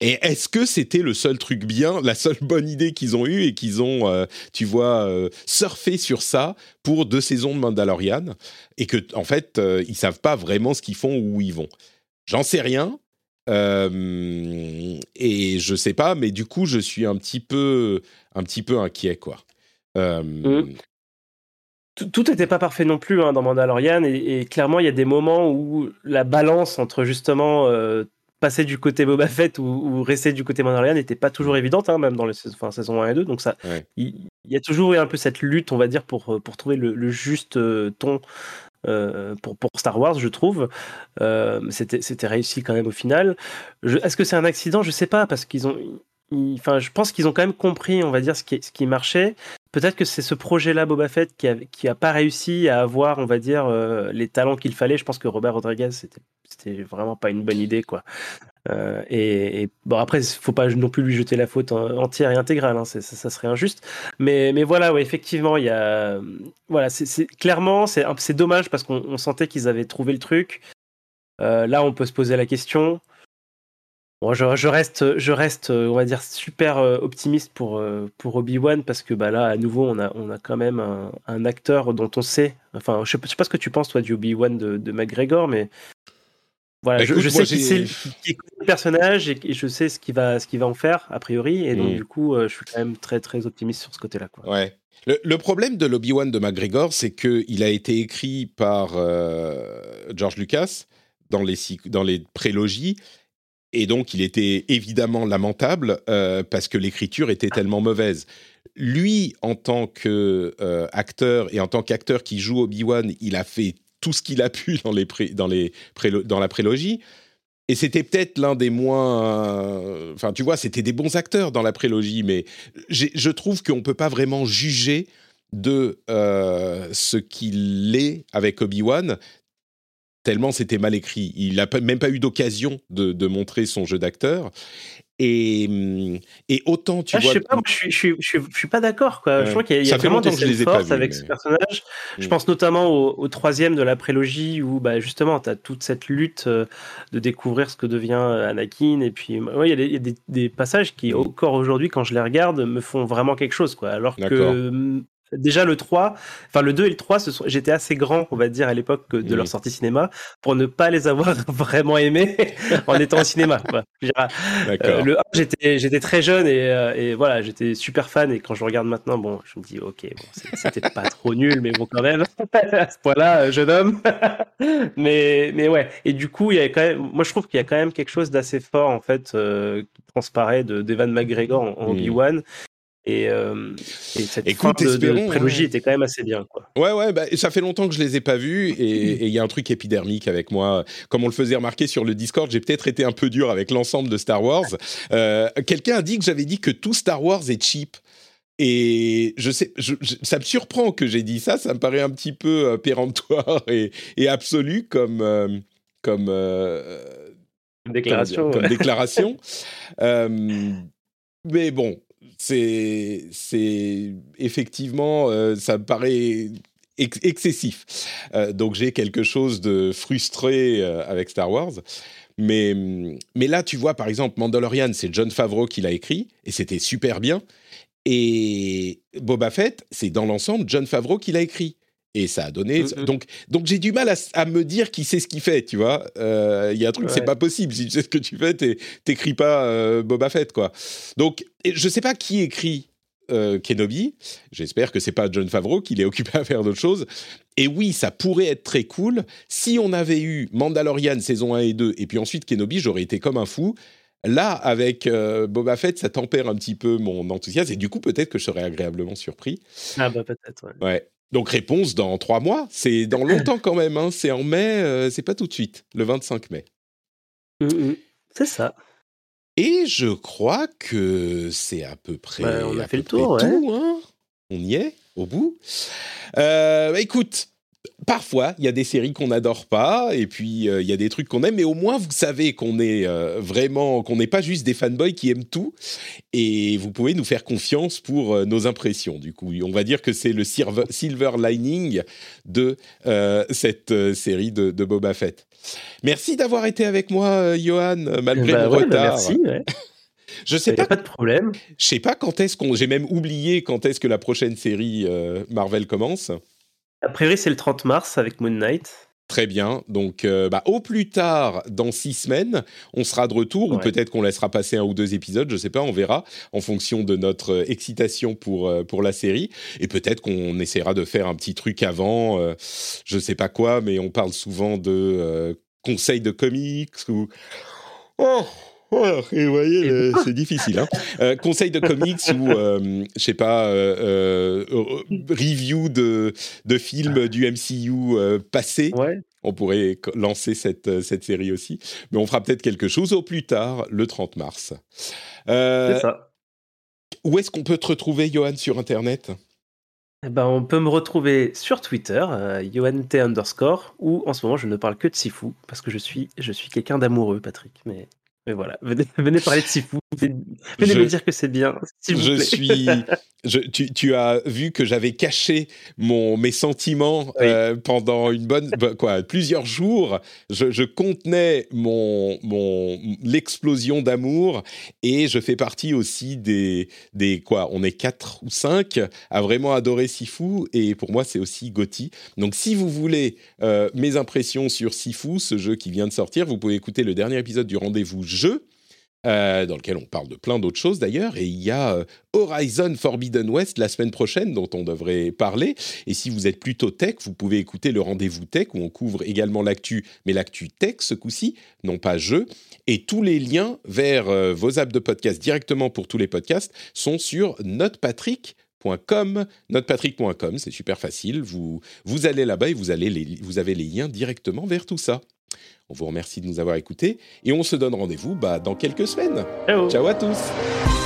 Et est-ce que c'était le seul truc bien, la seule bonne idée qu'ils ont eue et qu'ils ont, euh, tu vois, euh, surfé sur ça pour deux saisons de Mandalorian et que en fait ils savent pas vraiment ce qu'ils font ou où ils vont? J'en sais rien et je sais pas, mais du coup je suis un petit peu, un petit peu inquiet quoi. Euh, Mm. Tout- n'était pas parfait non plus hein, dans Mandalorian et, et clairement il y a des moments où la balance entre justement euh, passer du côté Boba Fett ou, ou rester du côté Mandalorian n'était pas toujours évidente hein, même dans les enfin, saison 1 et 2 donc ça il, y a toujours eu un peu cette lutte on va dire pour, euh, pour trouver le, le juste euh, ton euh, pour, pour Star Wars je trouve. C'était c'était réussi quand même au final. Est-ce que c'est un accident? Je sais pas parce qu'ils ont Enfin, je pense qu'ils ont quand même compris, on va dire, ce qui, ce qui marchait. Peut-être que c'est ce projet-là, Boba Fett, qui a, pas réussi à avoir, on va dire, euh, les talents qu'il fallait. Je pense que Robert Rodriguez, c'était, vraiment pas une bonne idée, quoi. Euh, et, bon, après, faut pas non plus lui jeter la faute en- entière et intégrale, hein, ça, serait injuste. Mais, voilà, ouais, effectivement, il y a, voilà, c'est, clairement, c'est, dommage parce qu'on on sentait qu'ils avaient trouvé le truc. Euh, là, on peut se poser la question. Bon, je, je reste, je reste, euh, on va dire, super euh, optimiste pour, euh, pour Obi-Wan parce que bah, là, à nouveau, on a, on a quand même un, un acteur dont on sait. Enfin, je je sais pas ce que tu penses, toi, du Obi-Wan de, de McGregor, mais voilà, Bah, je, écoute, je moi, sais qu'il connaît le personnage et, et je sais ce qu'il va, ce qu'il va en faire, a priori. Et donc, Mm. du coup, je suis quand même très, très optimiste sur ce côté-là. Quoi. Ouais. Le, le problème de l'Obi-Wan de McGregor, c'est qu'il a été écrit par euh, George Lucas dans les, dans les prélogies, et donc il était évidemment lamentable euh, parce que l'écriture était tellement mauvaise. Lui, en tant qu'acteur, et en tant qu'acteur qui joue Obi-Wan, il a fait tout ce qu'il a pu dans, les pré- dans, la prélogie. Et c'était peut-être l'un des moins. euh, Enfin, tu vois, c'était des bons acteurs dans la prélogie, mais je trouve qu'on ne peut pas vraiment juger de euh, ce qu'il est avec Obi-Wan, tellement c'était mal écrit. Il n'a même pas eu d'occasion de, de montrer son jeu d'acteur. Et, et autant, tu Ah, je vois. sais pas, moi, je suis, je suis, je suis, je suis pas d'accord. Quoi. Ouais. Je crois qu'il y a, y vraiment des scènes fortes avec mais- ce personnage. Je Mm. pense notamment au, au troisième de la prélogie où bah, justement tu as toute cette lutte euh, de découvrir ce que devient euh, Anakin. Et puis, ouais, il y a, des, il y a des- des passages qui, Mm. encore aujourd'hui, quand je les regarde, me font vraiment quelque chose. Quoi. Alors que. Déjà le 3, enfin le 2 et le 3, ce sont- j'étais assez grand, on va dire, à l'époque de leur sortie cinéma, pour ne pas les avoir [laughs] vraiment aimés [laughs] en étant au cinéma. Quoi. Euh, le 1, j'étais, très jeune et, euh, et voilà, j'étais super fan. Et quand je regarde maintenant, bon, je me dis, ok, bon, c'était pas trop nul, mais bon, quand même, [laughs] à ce point-là, euh, jeune homme. mais, mais ouais, et du coup, il y a quand même, moi, je trouve qu'il y a quand même quelque chose d'assez fort, en fait, euh, qui transparaît de, d'Evan McGregor en, en Mm. Obi-Wan. Et, euh, et cette Écoute, fin de, de prélogie ouais. était quand même assez bien, quoi. Ouais, ouais, bah, ça fait longtemps que je les ai pas vus [laughs] et il y a un truc épidermique avec moi. Comme on le faisait remarquer sur le Discord, j'ai peut-être été un peu dur avec l'ensemble de Star Wars. [laughs] Euh, Quelqu'un a dit que j'avais dit que tout Star Wars est cheap. Et je sais, je- je- ça me surprend que j'ai dit ça. Ça me paraît un petit peu euh, péremptoire [laughs] et, et absolu comme euh, comme déclaration. comme mais bon, c'est effectivement, euh, ça me paraît ex- excessif. Euh, donc j'ai quelque chose de frustré euh, avec Star Wars. Mais, mais là, tu vois, par exemple, Mandalorian, c'est John Favreau qui l'a écrit, et c'était super bien. Et Boba Fett, c'est dans l'ensemble John Favreau qui l'a écrit. Et ça a donné. Mhm. Donc, donc j'ai du mal à, me dire qui sait ce qu'il fait, tu vois. Euh, Il y a un truc, c'est pas possible. Si tu sais ce que tu fais, t'é- t'écris pas euh, Boba Fett, quoi. Donc, je sais pas qui écrit euh, Kenobi. J'espère que c'est pas John Favreau qui est occupé [laughs] à faire d'autres choses. Et oui, ça pourrait être très cool. Si on avait eu Mandalorian saison 1 et 2, et puis ensuite Kenobi, j'aurais été comme un fou. Là, avec euh, Boba Fett, ça tempère un petit peu mon enthousiasme, et du coup, peut-être que je serais agréablement surpris. Ah bah peut-être, ouais. Ouais. Donc réponse dans trois mois. C'est dans [clears throat] longtemps quand même. Hein. C'est en mai, euh, c'est pas tout de suite, le 25 mai. Mm, mm. C'est ça. Et je crois que c'est à peu près. Ouais, on a fait le tour, ouais. tout, hein. on y est, au bout. Euh, bah, écoute, parfois, il y a des séries qu'on n'adore pas, et puis euh, il y a des trucs qu'on aime, mais au moins vous savez qu'on est euh, vraiment, qu'on n'est pas juste des fanboys qui aiment tout, et vous pouvez nous faire confiance pour euh, nos impressions. Du coup, on va dire que c'est le silver, lining de cette série de, de Boba Fett. Merci d'avoir été avec moi, Johan, malgré Bah mon ouais, bah retard. merci. Ouais. [laughs] Je sais a pas pas de problème. je sais pas quand est-ce qu'on. J'ai même oublié quand est-ce que la prochaine série Marvel commence. A priori, c'est le 30 mars avec Moon Knight. Très bien. Donc, euh, bah, au plus tard, dans six semaines, on sera de retour, ou peut-être qu'on laissera passer un ou deux épisodes, je sais pas, on verra, en fonction de notre euh, excitation pour, euh, pour la série. Et peut-être qu'on essaiera de faire un petit truc avant, euh, je sais pas quoi, mais on parle souvent de euh, conseils de comics ou. Oh voilà, et vous voyez, le- c'est difficile. Hein. [laughs] Euh, conseils de comics ou, euh, je sais pas, euh, euh, review de, de films du MCU euh, passé. Ouais. On pourrait lancer cette, cette série aussi. Mais on fera peut-être quelque chose au plus tard, le 30 mars. Euh, C'est ça. où est-ce qu'on peut te retrouver, Johan, sur Internet? Eh ben, on peut me retrouver sur Twitter, euh, YohanT underscore, où en ce moment je ne parle que de Sifu, parce que je suis, je suis quelqu'un d'amoureux, Patrick. Mais, mais voilà, venez, [laughs] venez parler de Sifu, venez, venez Je- me dire que c'est bien, vous Je plaît. suis. [laughs] je- tu, tu as vu que j'avais caché mon, mes sentiments Oui. euh, pendant une bonne. [laughs] bah, quoi, plusieurs jours. Je, je contenais mon, mon, l'explosion d'amour et je fais partie aussi des. des quoi, on est quatre ou cinq à vraiment adorer Sifu et pour moi, c'est aussi Gotti. Donc, si vous voulez euh, mes impressions sur Sifu, ce jeu qui vient de sortir, vous pouvez écouter le dernier épisode du rendez-vous jeu. Euh, dans lequel on parle de plein d'autres choses d'ailleurs, et il y a euh, Horizon Forbidden West la semaine prochaine dont on devrait parler. Et si vous êtes plutôt tech, vous pouvez écouter le rendez-vous tech où on couvre également l'actu, mais l'actu tech ce coup-ci, non pas jeu. Et tous les liens vers euh, vos apps de podcast directement pour tous les podcasts sont sur notepatrick.com, notepatrick.com, c'est super facile. Vous, vous allez là-bas et vous, avez les liens directement vers tout ça. On vous remercie de nous avoir écoutés et on se donne rendez-vous bah, dans quelques semaines. Ciao. Ciao à tous